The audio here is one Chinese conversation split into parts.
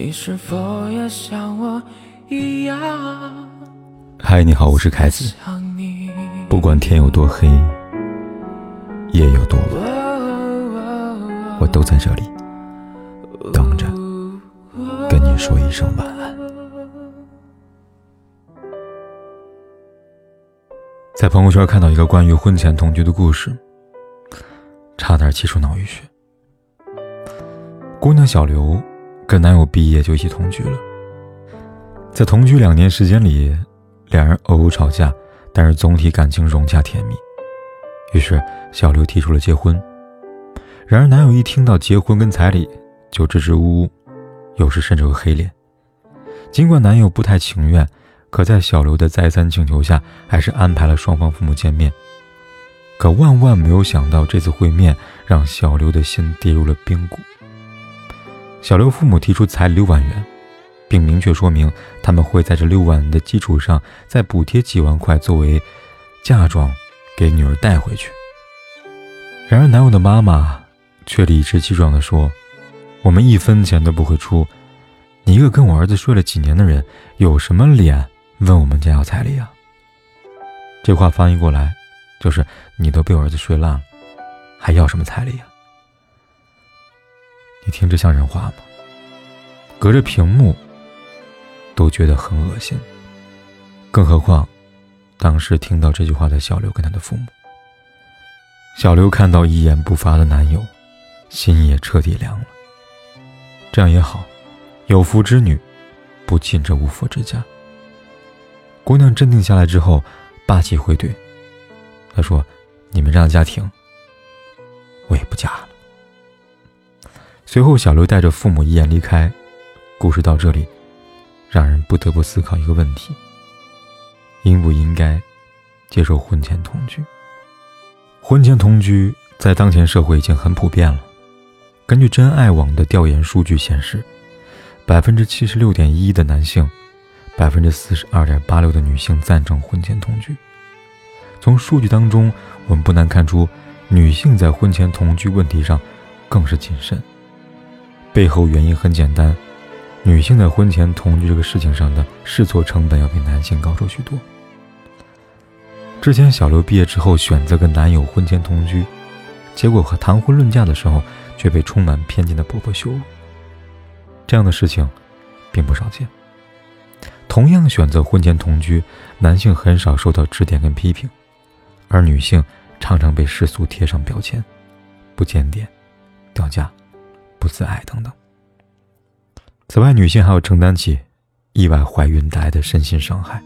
你是否也像我一样？嗨，你好，我是凯子。不管天有多黑，夜有多晚，我都在这里等着跟你说一声晚安。在朋友圈看到一个关于婚前同居的故事，差点气出脑溢血。姑娘小刘。跟男友毕业就一起同居了，在同居两年时间里，两人偶尔吵架，但是总体感情融洽甜蜜。于是小刘提出了结婚，然而男友一听到结婚跟彩礼就支支吾吾，有时甚至会黑脸。尽管男友不太情愿，可在小刘的再三请求下，还是安排了双方父母见面。可万万没有想到，这次会面让小刘的心跌入了冰谷。小刘父母提出彩礼六万元，并明确说明他们会在这六万的基础上再补贴几万块作为嫁妆，给女儿带回去。然而男友的妈妈却理直气壮地说：“我们一分钱都不会出，你一个跟我儿子睡了几年的人，有什么脸问我们家要彩礼啊？”这话翻译过来就是：“你都被我儿子睡烂了，还要什么彩礼啊？”你听着像人话吗？隔着屏幕都觉得很恶心，更何况当时听到这句话的小刘跟他的父母。小刘看到一言不发的男友，心也彻底凉了。这样也好，有福之女不进这无福之家。姑娘镇定下来之后，霸气回怼：“她说，你们这样的家庭，我也不嫁了。”随后，小刘带着父母一言离开。故事到这里，让人不得不思考一个问题：应不应该接受婚前同居？婚前同居在当前社会已经很普遍了。根据真爱网的调研数据显示，百分之七十六点一的男性，百分之四十二点八六的女性赞成婚前同居。从数据当中，我们不难看出，女性在婚前同居问题上更是谨慎。背后原因很简单，女性在婚前同居这个事情上的试错成本要比男性高出许多。之前小刘毕业之后选择跟男友婚前同居，结果和谈婚论嫁的时候却被充满偏见的婆婆羞辱。这样的事情并不少见。同样选择婚前同居，男性很少受到指点跟批评，而女性常常被世俗贴上标签，不检点，掉价。不自爱等等。此外，女性还要承担起意外怀孕带来的身心伤害，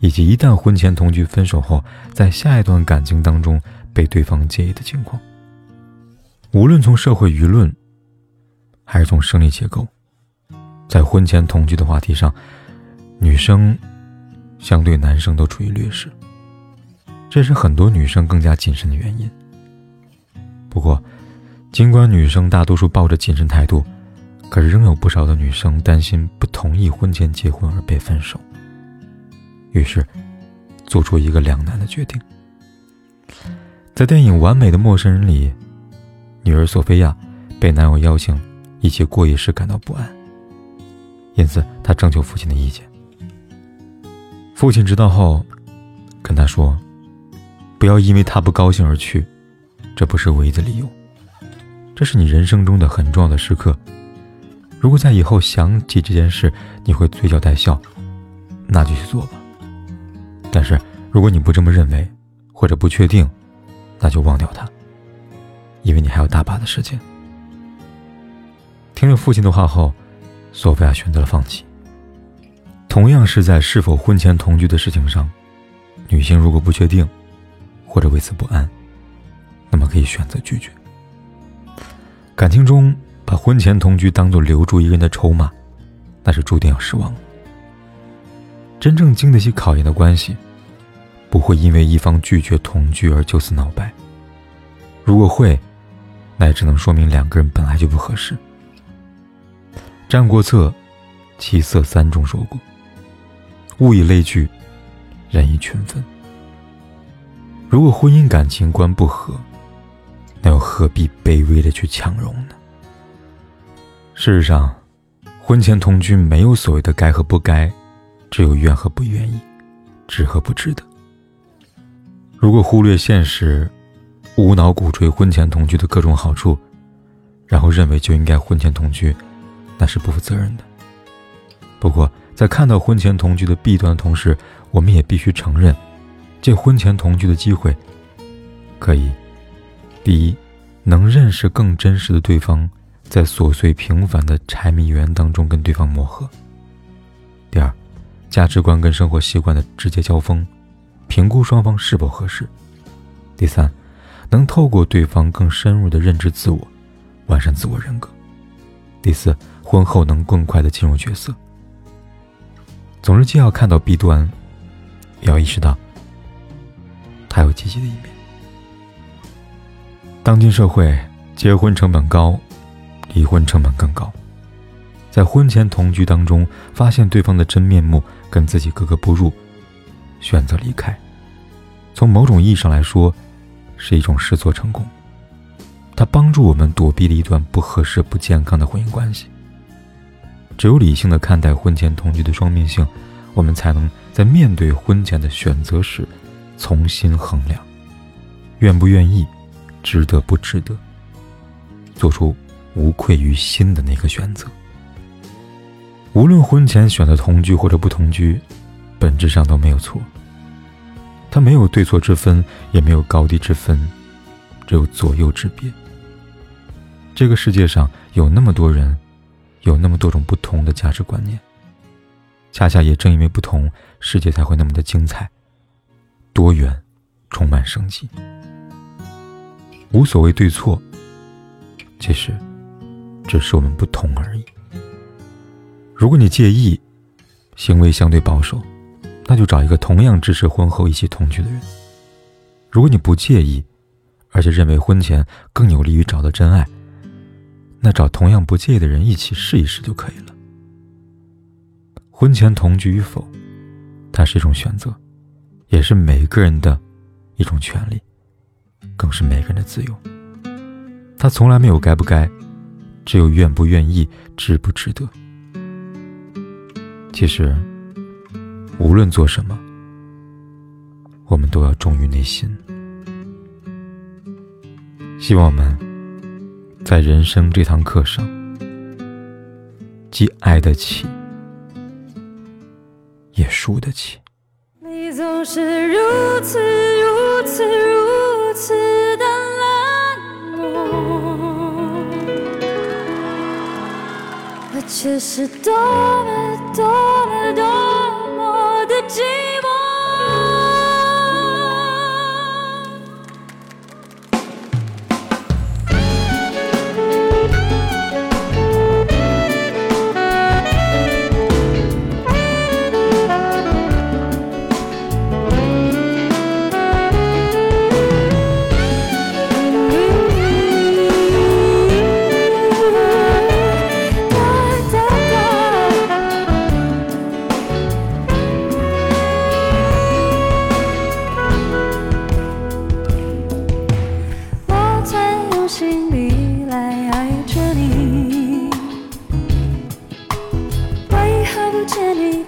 以及一旦婚前同居分手后，在下一段感情当中被对方介意的情况。无论从社会舆论，还是从生理结构，在婚前同居的话题上，女生相对男生都处于劣势，这是很多女生更加谨慎的原因。不过，尽管女生大多数抱着谨慎态度，可是仍有不少的女生担心不同意婚前结婚而被分手，于是做出一个两难的决定。在电影《完美的陌生人》里，女儿索菲亚被男友邀请一起过夜时感到不安，因此她征求父亲的意见。父亲知道后，跟她说：“不要因为他不高兴而去，这不是唯一的理由。”这是你人生中的很重要的时刻，如果在以后想起这件事，你会嘴角带笑，那就去做吧。但是如果你不这么认为，或者不确定，那就忘掉它，因为你还有大把的时间。听了父亲的话后，索菲亚选择了放弃。同样是在是否婚前同居的事情上，女性如果不确定，或者为此不安，那么可以选择拒绝。感情中把婚前同居当做留住一个人的筹码，那是注定要失望。真正经得起考验的关系，不会因为一方拒绝同居而就此闹掰。如果会，那也只能说明两个人本来就不合适。《战国策·七色三》中说过：“物以类聚，人以群分。”如果婚姻感情观不合，那又何必卑微的去强融呢？事实上，婚前同居没有所谓的该和不该，只有愿和不愿意，值和不值得。如果忽略现实，无脑鼓吹婚前同居的各种好处，然后认为就应该婚前同居，那是不负责任的。不过，在看到婚前同居的弊端的同时，我们也必须承认，借婚前同居的机会，可以：第一，能认识更真实的对方，在琐碎平凡的柴米油盐当中跟对方磨合；第二，价值观跟生活习惯的直接交锋，评估双方是否合适；第三，能透过对方更深入的认知自我，完善自我人格；第四，婚后能更快的进入角色。总是既要看到弊端，也要意识到他有积极的一面。当今社会，结婚成本高，离婚成本更高。在婚前同居当中，发现对方的真面目跟自己格格不入，选择离开，从某种意义上来说，是一种试错成功。它帮助我们躲避了一段不合适、不健康的婚姻关系。只有理性的看待婚前同居的双面性，我们才能在面对婚前的选择时，重新衡量，愿不愿意，值得不值得，做出无愧于心的那个选择。无论婚前选择同居或者不同居，本质上都没有错。它没有对错之分，也没有高低之分，只有左右之别。这个世界上有那么多人。有那么多种不同的价值观念，恰恰也正因为不同，世界才会那么的精彩、多元、充满生机。无所谓对错，其实只是我们不同而已。如果你介意，行为相对保守，那就找一个同样支持婚后一起同居的人；如果你不介意，而且认为婚前更有利于找到真爱。那找同样不介意的人一起试一试就可以了。婚前同居与否，它是一种选择，也是每个人的一种权利，更是每个人的自由。他从来没有该不该，只有愿不愿意，值不值得。其实，无论做什么，我们都要忠于内心。希望我们。在人生这堂课上，既爱得起，也输得起。你总是如此如此如此的冷漠，我却是多么多么多么的寂寞。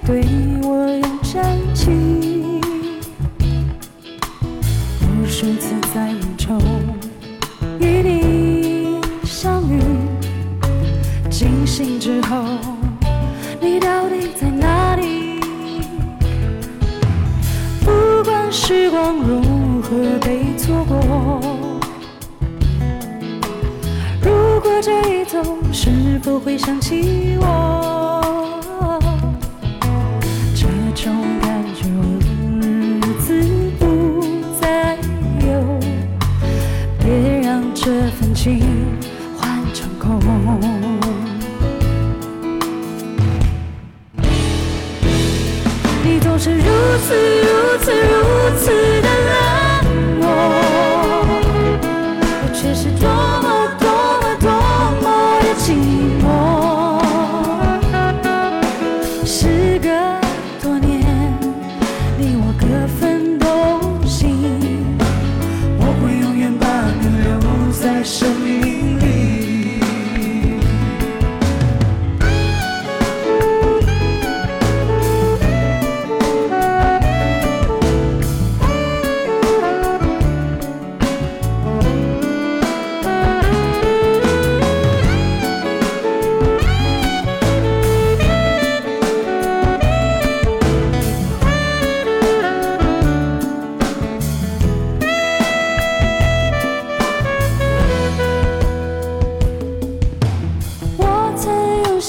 对我用真情无数次在梦中与你相遇惊醒之后你到底在哪里？不管时光如何被错过如果这一走是否会想起我？心换成空。你总是如此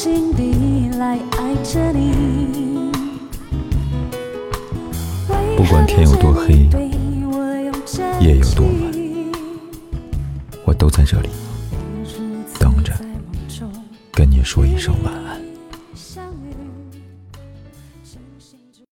心底来爱着你。不管天有多黑，夜有多晚。我都在这里等着。跟你说一声晚安。